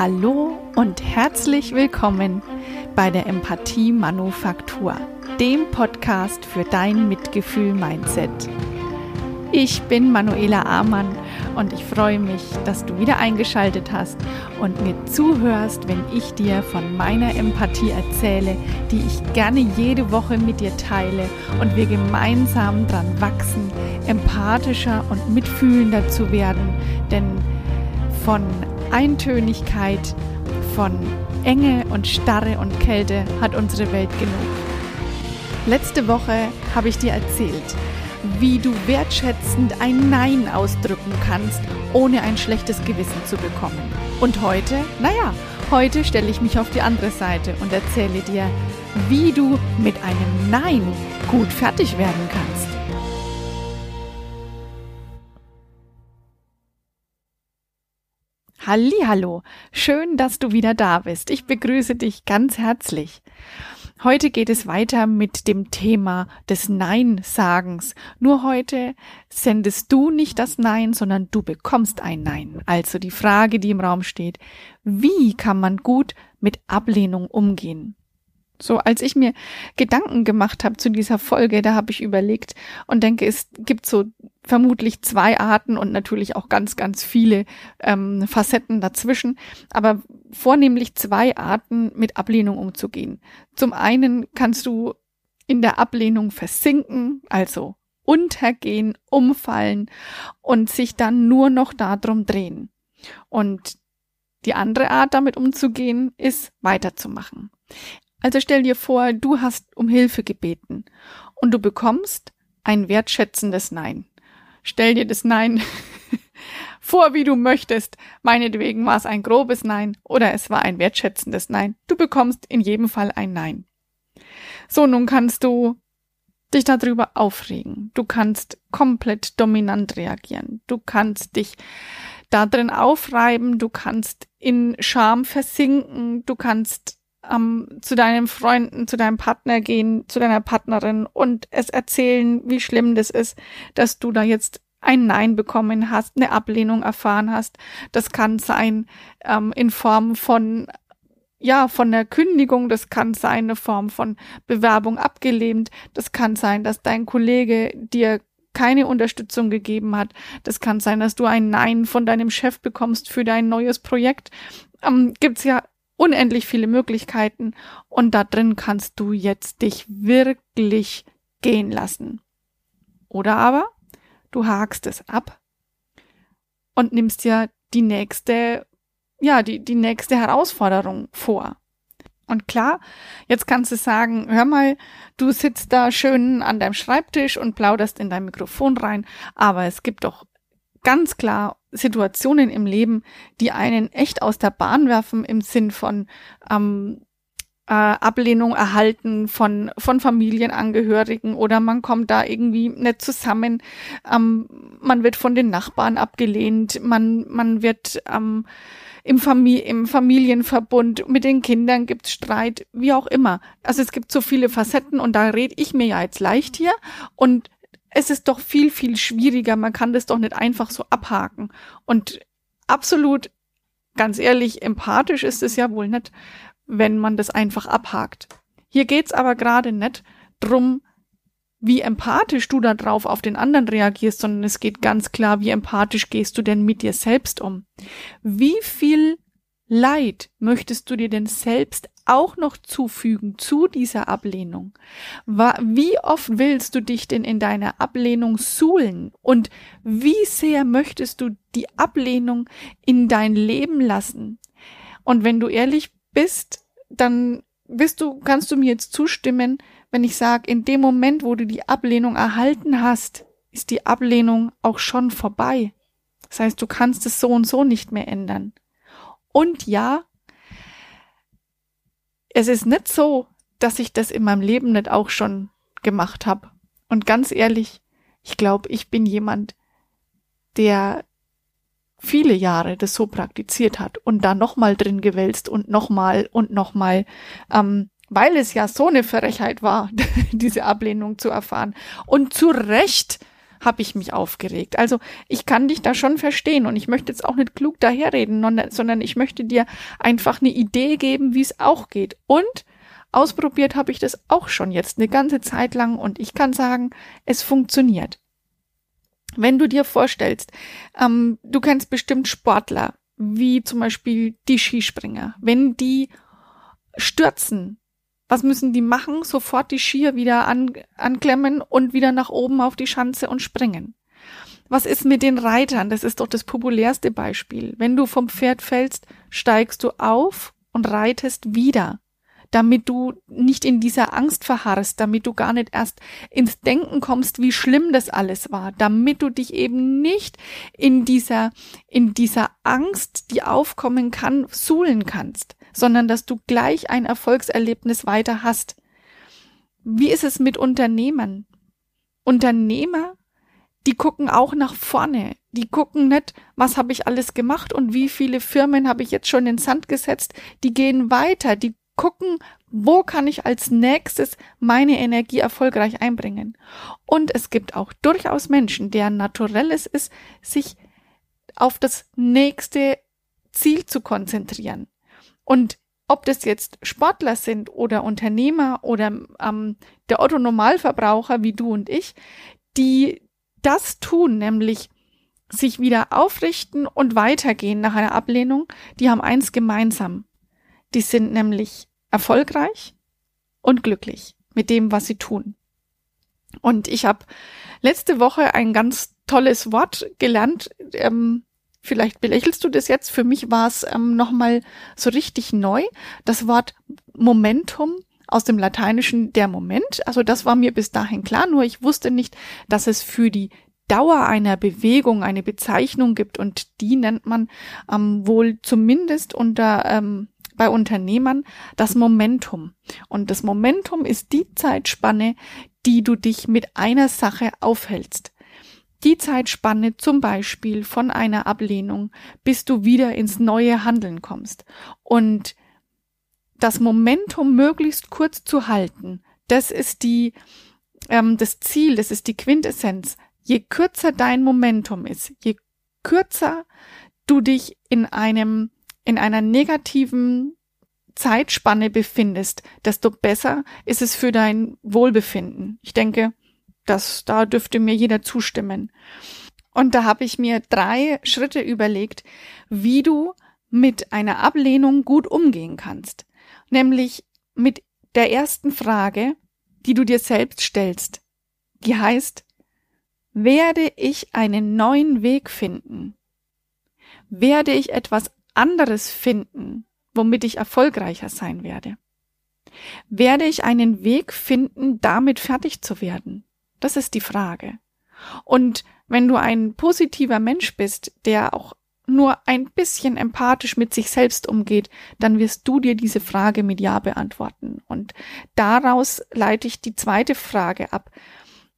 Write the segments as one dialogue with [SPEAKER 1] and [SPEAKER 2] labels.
[SPEAKER 1] Hallo und herzlich willkommen bei der Empathie Manufaktur, dem Podcast für dein Mitgefühl-Mindset. Ich bin Manuela Amann und ich freue mich, dass du wieder eingeschaltet hast und mir zuhörst, wenn ich dir von meiner Empathie erzähle, die ich gerne jede Woche mit dir teile und wir gemeinsam dran wachsen, empathischer und mitfühlender zu werden, denn von Eintönigkeit, von Enge und Starre und Kälte hat unsere Welt genug. Letzte Woche habe ich dir erzählt, wie du wertschätzend ein Nein ausdrücken kannst, ohne ein schlechtes Gewissen zu bekommen. Und heute, naja, heute stelle ich mich auf die andere Seite und erzähle dir, wie du mit einem Nein gut fertig werden kannst. Hallo, schön, dass du wieder da bist. Ich begrüße dich ganz herzlich. Heute geht es weiter mit dem Thema des Nein-Sagens. Nur heute sendest du nicht das Nein, sondern du bekommst ein Nein. Also die Frage, die im Raum steht, wie kann man gut mit Ablehnung umgehen? So, als ich mir Gedanken gemacht habe zu dieser Folge, da habe ich überlegt und denke, es gibt so vermutlich zwei Arten und natürlich auch ganz, ganz viele ähm, Facetten dazwischen, aber vornehmlich zwei Arten, mit Ablehnung umzugehen. Zum einen kannst du in der Ablehnung versinken, also untergehen, umfallen und sich dann nur noch darum drehen. Und die andere Art, damit umzugehen, ist weiterzumachen. Also stell dir vor, du hast um Hilfe gebeten und du bekommst ein wertschätzendes Nein. Stell dir das Nein vor, wie du möchtest. Meinetwegen war es ein grobes Nein oder es war ein wertschätzendes Nein. Du bekommst in jedem Fall ein Nein. So, nun kannst du dich darüber aufregen. Du kannst komplett dominant reagieren. Du kannst dich da drin aufreiben. Du kannst in Scham versinken. Du kannst ähm, zu deinen Freunden, zu deinem Partner gehen, zu deiner Partnerin und es erzählen, wie schlimm das ist, dass du da jetzt ein Nein bekommen hast, eine Ablehnung erfahren hast. Das kann sein ähm, in Form von ja, von der Kündigung, das kann sein eine Form von Bewerbung abgelehnt, das kann sein, dass dein Kollege dir keine Unterstützung gegeben hat, das kann sein, dass du ein Nein von deinem Chef bekommst für dein neues Projekt. Ähm, gibt's ja unendlich viele Möglichkeiten und da drin kannst du jetzt dich wirklich gehen lassen. Oder aber du hakst es ab und nimmst dir die nächste, ja, die, die nächste Herausforderung vor. Und klar, jetzt kannst du sagen, hör mal, du sitzt da schön an deinem Schreibtisch und plauderst in dein Mikrofon rein, aber es gibt doch ganz klar Situationen im Leben, die einen echt aus der Bahn werfen im Sinn von ähm, äh, Ablehnung erhalten von, von Familienangehörigen oder man kommt da irgendwie nicht zusammen, ähm, man wird von den Nachbarn abgelehnt, man, man wird ähm, im, Famili im Familienverbund mit den Kindern gibt's Streit, wie auch immer. Also es gibt so viele Facetten und da red ich mir ja jetzt leicht hier und es ist doch viel, viel schwieriger. Man kann das doch nicht einfach so abhaken. Und absolut, ganz ehrlich, empathisch ist es ja wohl nicht, wenn man das einfach abhakt. Hier geht's aber gerade nicht drum, wie empathisch du da drauf auf den anderen reagierst, sondern es geht ganz klar, wie empathisch gehst du denn mit dir selbst um? Wie viel Leid möchtest du dir denn selbst auch noch zufügen zu dieser Ablehnung? Wie oft willst du dich denn in deiner Ablehnung suhlen? Und wie sehr möchtest du die Ablehnung in dein Leben lassen? Und wenn du ehrlich bist, dann bist du, kannst du mir jetzt zustimmen, wenn ich sage, in dem Moment, wo du die Ablehnung erhalten hast, ist die Ablehnung auch schon vorbei. Das heißt, du kannst es so und so nicht mehr ändern. Und ja, es ist nicht so, dass ich das in meinem Leben nicht auch schon gemacht habe. Und ganz ehrlich, ich glaube, ich bin jemand, der viele Jahre das so praktiziert hat und da nochmal drin gewälzt und nochmal und nochmal, ähm, weil es ja so eine Frechheit war, diese Ablehnung zu erfahren. Und zu Recht habe ich mich aufgeregt. Also ich kann dich da schon verstehen und ich möchte jetzt auch nicht klug daherreden, sondern ich möchte dir einfach eine Idee geben, wie es auch geht. Und ausprobiert habe ich das auch schon jetzt eine ganze Zeit lang und ich kann sagen, es funktioniert. Wenn du dir vorstellst, ähm, du kennst bestimmt Sportler, wie zum Beispiel die Skispringer, wenn die stürzen, was müssen die machen? Sofort die Skier wieder an, anklemmen und wieder nach oben auf die Schanze und springen. Was ist mit den Reitern? Das ist doch das populärste Beispiel. Wenn du vom Pferd fällst, steigst du auf und reitest wieder damit du nicht in dieser Angst verharrst, damit du gar nicht erst ins Denken kommst, wie schlimm das alles war, damit du dich eben nicht in dieser, in dieser Angst, die aufkommen kann, suhlen kannst, sondern dass du gleich ein Erfolgserlebnis weiter hast. Wie ist es mit Unternehmern? Unternehmer, die gucken auch nach vorne. Die gucken nicht, was habe ich alles gemacht und wie viele Firmen habe ich jetzt schon in Sand gesetzt. Die gehen weiter, die gucken, wo kann ich als nächstes meine Energie erfolgreich einbringen. Und es gibt auch durchaus Menschen, deren Naturelles ist, sich auf das nächste Ziel zu konzentrieren. Und ob das jetzt Sportler sind oder Unternehmer oder ähm, der Otto Normalverbraucher wie du und ich, die das tun, nämlich sich wieder aufrichten und weitergehen nach einer Ablehnung, die haben eins gemeinsam. Die sind nämlich erfolgreich und glücklich mit dem, was sie tun. Und ich habe letzte Woche ein ganz tolles Wort gelernt. Ähm, vielleicht belächelst du das jetzt. Für mich war es ähm, nochmal so richtig neu. Das Wort Momentum aus dem Lateinischen der Moment. Also das war mir bis dahin klar, nur ich wusste nicht, dass es für die Dauer einer Bewegung eine Bezeichnung gibt und die nennt man ähm, wohl zumindest unter ähm, bei Unternehmern das Momentum. Und das Momentum ist die Zeitspanne, die du dich mit einer Sache aufhältst. Die Zeitspanne zum Beispiel von einer Ablehnung, bis du wieder ins neue Handeln kommst. Und das Momentum möglichst kurz zu halten, das ist die, ähm, das Ziel, das ist die Quintessenz. Je kürzer dein Momentum ist, je kürzer du dich in einem in einer negativen Zeitspanne befindest, desto besser ist es für dein Wohlbefinden. Ich denke, dass da dürfte mir jeder zustimmen. Und da habe ich mir drei Schritte überlegt, wie du mit einer Ablehnung gut umgehen kannst. Nämlich mit der ersten Frage, die du dir selbst stellst. Die heißt, werde ich einen neuen Weg finden? werde ich etwas anderes finden, womit ich erfolgreicher sein werde? Werde ich einen Weg finden, damit fertig zu werden? Das ist die Frage. Und wenn du ein positiver Mensch bist, der auch nur ein bisschen empathisch mit sich selbst umgeht, dann wirst du dir diese Frage mit Ja beantworten. Und daraus leite ich die zweite Frage ab,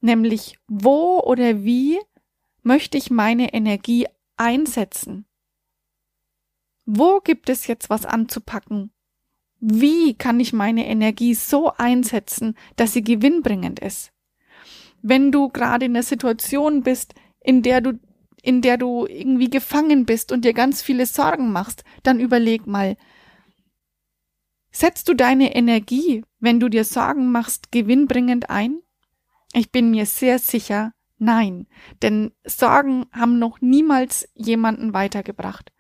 [SPEAKER 1] nämlich wo oder wie möchte ich meine Energie einsetzen? Wo gibt es jetzt was anzupacken? Wie kann ich meine Energie so einsetzen, dass sie gewinnbringend ist? Wenn du gerade in einer Situation bist, in der du in der du irgendwie gefangen bist und dir ganz viele Sorgen machst, dann überleg mal, setzt du deine Energie, wenn du dir Sorgen machst, gewinnbringend ein? Ich bin mir sehr sicher, nein, denn Sorgen haben noch niemals jemanden weitergebracht.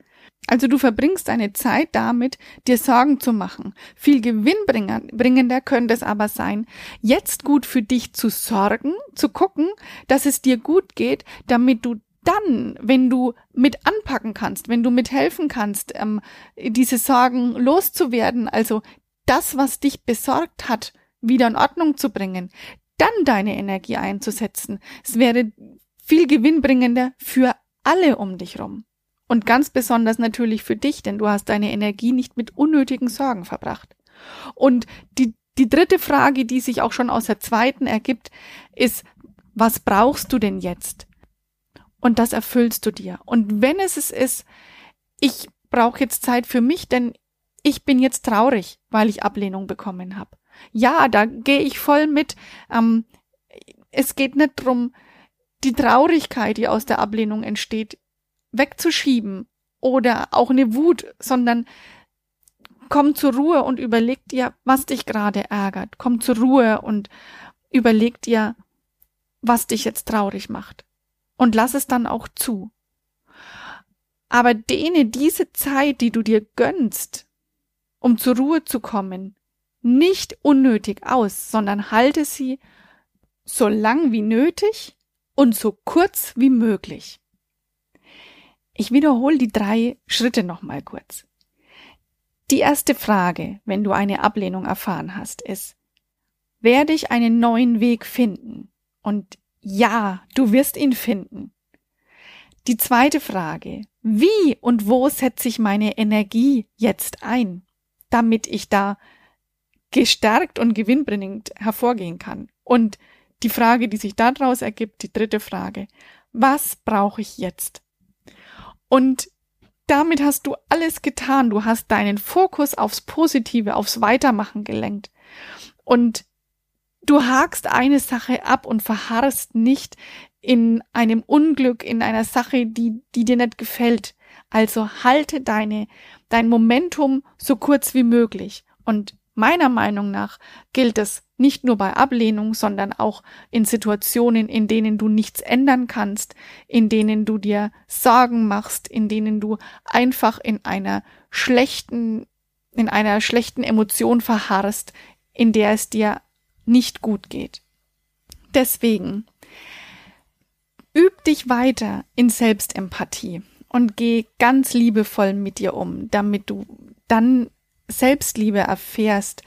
[SPEAKER 1] Also du verbringst deine Zeit damit, dir Sorgen zu machen. Viel gewinnbringender könnte es aber sein, jetzt gut für dich zu sorgen, zu gucken, dass es dir gut geht, damit du dann, wenn du mit anpacken kannst, wenn du mithelfen kannst, ähm, diese Sorgen loszuwerden, also das, was dich besorgt hat, wieder in Ordnung zu bringen, dann deine Energie einzusetzen. Es wäre viel gewinnbringender für alle um dich rum. Und ganz besonders natürlich für dich, denn du hast deine Energie nicht mit unnötigen Sorgen verbracht. Und die, die dritte Frage, die sich auch schon aus der zweiten ergibt, ist, was brauchst du denn jetzt? Und das erfüllst du dir. Und wenn es es ist, ich brauche jetzt Zeit für mich, denn ich bin jetzt traurig, weil ich Ablehnung bekommen habe. Ja, da gehe ich voll mit. Ähm, es geht nicht drum, die Traurigkeit, die aus der Ablehnung entsteht, wegzuschieben oder auch eine Wut, sondern komm zur Ruhe und überleg dir, was dich gerade ärgert. Komm zur Ruhe und überleg dir, was dich jetzt traurig macht. Und lass es dann auch zu. Aber dehne diese Zeit, die du dir gönnst, um zur Ruhe zu kommen, nicht unnötig aus, sondern halte sie so lang wie nötig und so kurz wie möglich. Ich wiederhole die drei Schritte nochmal kurz. Die erste Frage, wenn du eine Ablehnung erfahren hast, ist, werde ich einen neuen Weg finden? Und ja, du wirst ihn finden. Die zweite Frage, wie und wo setze ich meine Energie jetzt ein, damit ich da gestärkt und gewinnbringend hervorgehen kann? Und die Frage, die sich daraus ergibt, die dritte Frage, was brauche ich jetzt? Und damit hast du alles getan. Du hast deinen Fokus aufs Positive, aufs Weitermachen gelenkt. Und du hakst eine Sache ab und verharrst nicht in einem Unglück, in einer Sache, die, die dir nicht gefällt. Also halte deine, dein Momentum so kurz wie möglich. Und meiner Meinung nach gilt es nicht nur bei Ablehnung, sondern auch in Situationen, in denen du nichts ändern kannst, in denen du dir Sorgen machst, in denen du einfach in einer schlechten, in einer schlechten Emotion verharrst, in der es dir nicht gut geht. Deswegen üb dich weiter in Selbstempathie und geh ganz liebevoll mit dir um, damit du dann Selbstliebe erfährst,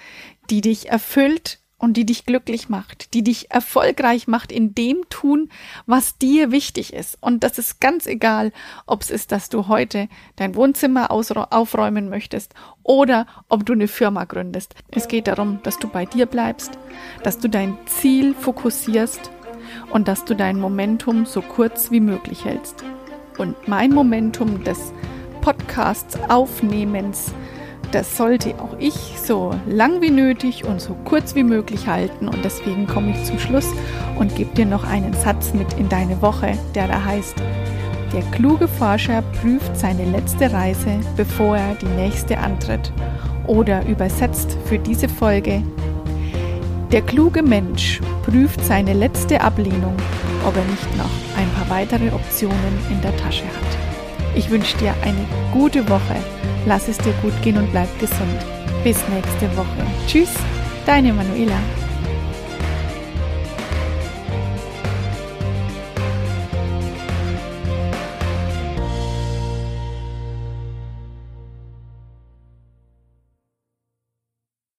[SPEAKER 1] die dich erfüllt und die dich glücklich macht, die dich erfolgreich macht in dem tun, was dir wichtig ist. Und das ist ganz egal, ob es ist, dass du heute dein Wohnzimmer aufräumen möchtest oder ob du eine Firma gründest. Es geht darum, dass du bei dir bleibst, dass du dein Ziel fokussierst und dass du dein Momentum so kurz wie möglich hältst. Und mein Momentum des Podcasts Aufnehmens das sollte auch ich so lang wie nötig und so kurz wie möglich halten. Und deswegen komme ich zum Schluss und gebe dir noch einen Satz mit in deine Woche, der da heißt, der kluge Forscher prüft seine letzte Reise, bevor er die nächste antritt. Oder übersetzt für diese Folge, der kluge Mensch prüft seine letzte Ablehnung, ob er nicht noch ein paar weitere Optionen in der Tasche hat. Ich wünsche dir eine gute Woche Lass es dir gut gehen und bleib gesund. Bis nächste Woche. Tschüss, deine Manuela.